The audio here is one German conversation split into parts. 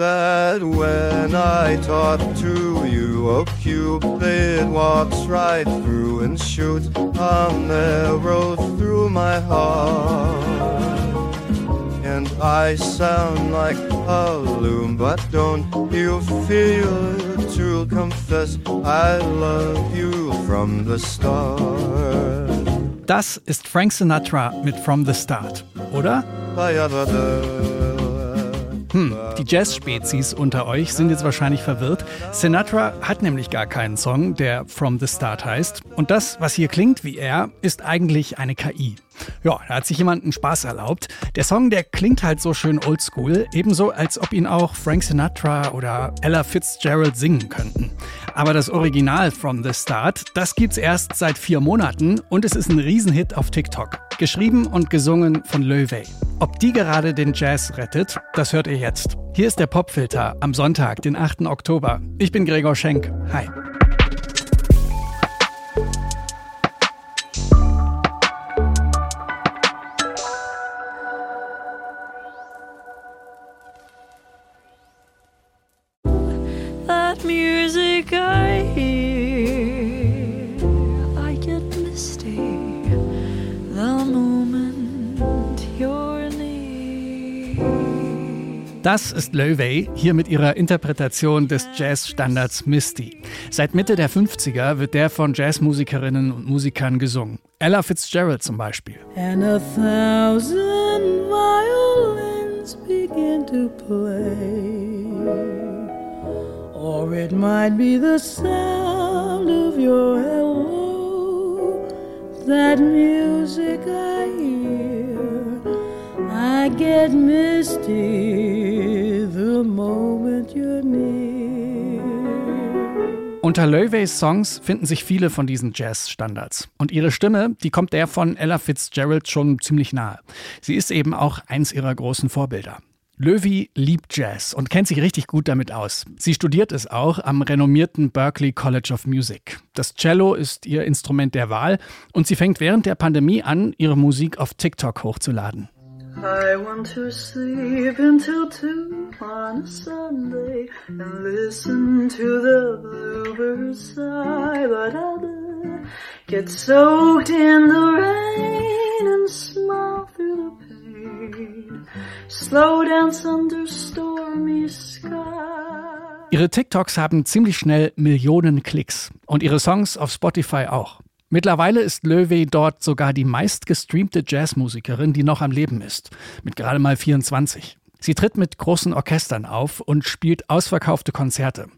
that when I talk to you, oh Cupid walks right through and shoots an arrow through my heart. And I sound like a loon, but don't you feel it to confess I love you from the start. Das ist Frank Sinatra mit From the Start, oder? Hm, die Jazz-Spezies unter euch sind jetzt wahrscheinlich verwirrt. Sinatra hat nämlich gar keinen Song, der From the Start heißt. Und das, was hier klingt wie er, ist eigentlich eine KI. Ja, da hat sich jemand einen Spaß erlaubt. Der Song, der klingt halt so schön oldschool, ebenso als ob ihn auch Frank Sinatra oder Ella Fitzgerald singen könnten. Aber das Original From the Start, das gibt's erst seit vier Monaten und es ist ein Riesenhit auf TikTok. Geschrieben und gesungen von Löwe. Ob die gerade den Jazz rettet, das hört ihr jetzt. Hier ist der Popfilter am Sonntag, den 8. Oktober. Ich bin Gregor Schenk. Hi. that music Das ist Löwe hier mit ihrer Interpretation des Jazzstandards Misty. Seit Mitte der 50er wird der von Jazzmusikerinnen und Musikern gesungen. Ella Fitzgerald zum Beispiel. And a thousand violins begin to play. Or it might be the sound of your hello, that music I hear. Get misty the moment you're near. Unter Löwe's Songs finden sich viele von diesen Jazz-Standards. Und ihre Stimme, die kommt der von Ella Fitzgerald schon ziemlich nahe. Sie ist eben auch eins ihrer großen Vorbilder. Löwy liebt Jazz und kennt sich richtig gut damit aus. Sie studiert es auch am renommierten Berklee College of Music. Das Cello ist ihr Instrument der Wahl und sie fängt während der Pandemie an, ihre Musik auf TikTok hochzuladen. I want to sleep until two on a Sunday and listen to the bluebirds sigh, but other get soaked in the rain and smile through the pain. Slow dance under stormy sky. Ihre TikToks haben ziemlich schnell Millionen Klicks und ihre Songs auf Spotify auch. Mittlerweile ist Löwe dort sogar die meistgestreamte Jazzmusikerin, die noch am Leben ist, mit gerade mal 24. Sie tritt mit großen Orchestern auf und spielt ausverkaufte Konzerte.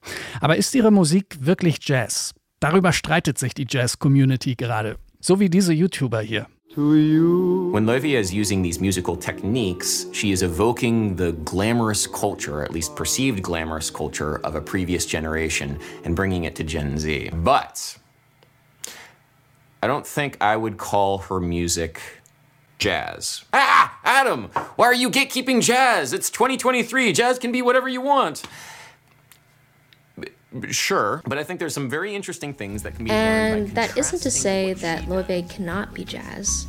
Aber ist ihre Musik wirklich Jazz? Darüber streitet sich die Jazz-Community gerade. So wie diese YouTuber hier. When Loevia is using these musical techniques, she is evoking the glamorous culture, or at least perceived glamorous culture, of a previous generation and bringing it to Gen Z. But I don't think I would call her music jazz. Ah, Adam, why are you gatekeeping jazz? It's 2023. Jazz can be whatever you want. Sure, but I think there's some very interesting things that can be And that isn't to say that. Loewe cannot be jazz.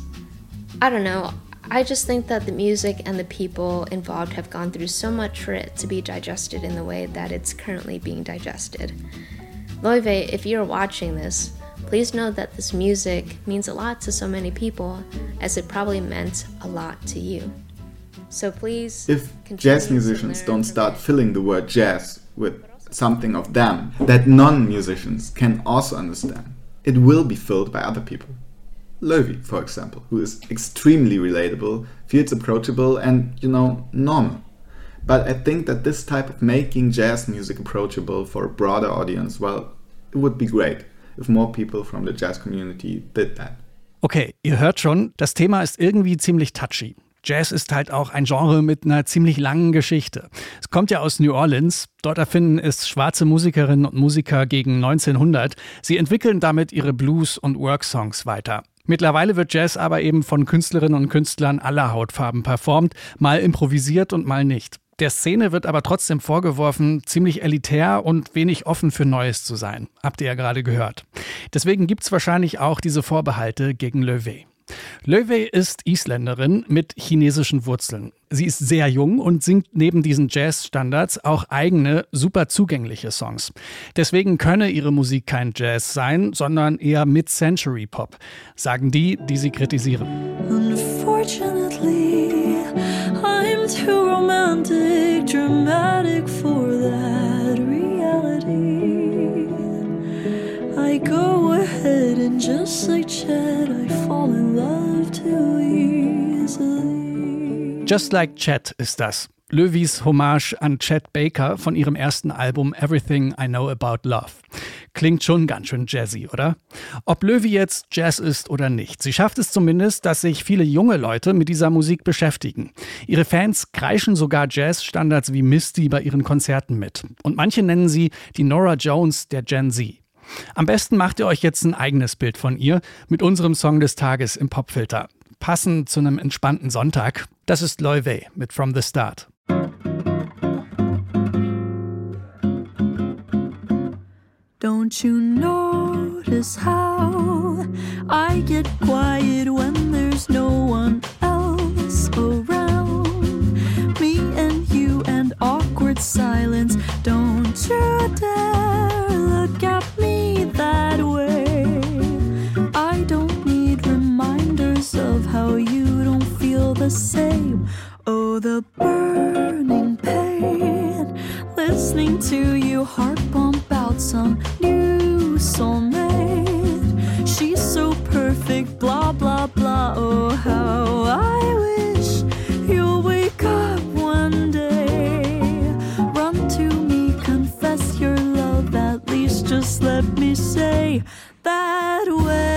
I don't know. I just think that the music and the people involved have gone through so much for it to be digested in the way that it's currently being digested. Loewe, if you're watching this, please know that this music means a lot to so many people as it probably meant a lot to you. So please. if jazz musicians don't start filling the word jazz with something of them that non musicians can also understand, it will be filled by other people. Löwy, for example, who is extremely relatable, feels approachable, and, you know, normal. But I think that this type of making jazz music approachable for a broader audience, well, it would be great if more people from the jazz community did that. Okay, ihr hört schon, das Thema ist irgendwie ziemlich touchy. Jazz ist halt auch ein Genre mit einer ziemlich langen Geschichte. Es kommt ja aus New Orleans. Dort erfinden es schwarze Musikerinnen und Musiker gegen 1900. Sie entwickeln damit ihre Blues- und Worksongs weiter. Mittlerweile wird Jazz aber eben von Künstlerinnen und Künstlern aller Hautfarben performt, mal improvisiert und mal nicht. Der Szene wird aber trotzdem vorgeworfen, ziemlich elitär und wenig offen für Neues zu sein. Habt ihr ja gerade gehört. Deswegen gibt's wahrscheinlich auch diese Vorbehalte gegen Löwe. Löwe ist Isländerin mit chinesischen Wurzeln. Sie ist sehr jung und singt neben diesen Jazz-Standards auch eigene, super zugängliche Songs. Deswegen könne ihre Musik kein Jazz sein, sondern eher Mid-Century Pop, sagen die, die sie kritisieren. Unfortunately, too romantic, dramatic for that reality. I go ahead and just like Chad, I fall in love too easily. Just Like Chet das. Löwis Hommage an Chet Baker von ihrem ersten Album Everything I Know About Love. Klingt schon ganz schön jazzy, oder? Ob Löwy jetzt Jazz ist oder nicht, sie schafft es zumindest, dass sich viele junge Leute mit dieser Musik beschäftigen. Ihre Fans kreischen sogar Jazzstandards wie Misty bei ihren Konzerten mit. Und manche nennen sie die Nora Jones der Gen Z. Am besten macht ihr euch jetzt ein eigenes Bild von ihr mit unserem Song des Tages im Popfilter. Passend zu einem entspannten Sonntag. Das ist Loy mit From the Start. Don't you notice how I get quiet when there's no one else around? Me and you and awkward silence. Don't you dare look at me that way. I don't need reminders of how you don't feel the same. Oh, the burning pain. Listening to you heart bump out some new soulmate. She's so perfect, blah, blah, blah. Oh, how I wish you'll wake up one day. Run to me, confess your love. At least just let me say that when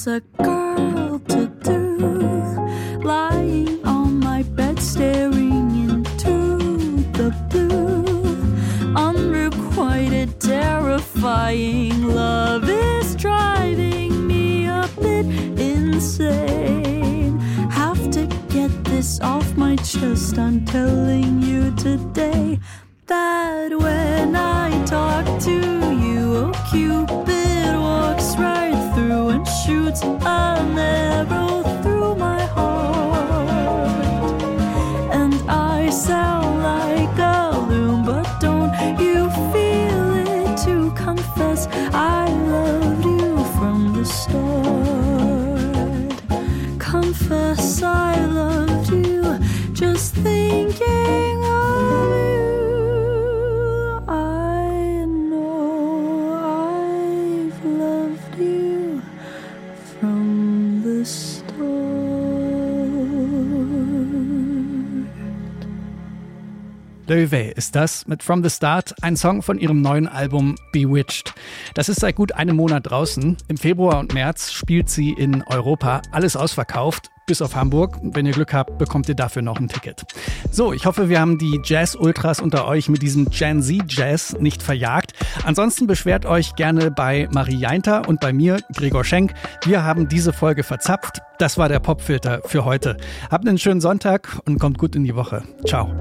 What's a girl to do? Lying on my bed, staring into the blue. Unrequited, terrifying love is driving me a bit insane. Have to get this off my chest. I'm telling you today that when I talk to you, oh, Cupid walks right through shoots a narrow Löwe ist das mit From the Start, ein Song von ihrem neuen Album Bewitched. Das ist seit gut einem Monat draußen. Im Februar und März spielt sie in Europa. Alles ausverkauft, bis auf Hamburg. Wenn ihr Glück habt, bekommt ihr dafür noch ein Ticket. So, ich hoffe, wir haben die Jazz-Ultras unter euch mit diesem Gen Z-Jazz nicht verjagt. Ansonsten beschwert euch gerne bei Marie Jainter und bei mir, Gregor Schenk. Wir haben diese Folge verzapft. Das war der Popfilter für heute. Habt einen schönen Sonntag und kommt gut in die Woche. Ciao.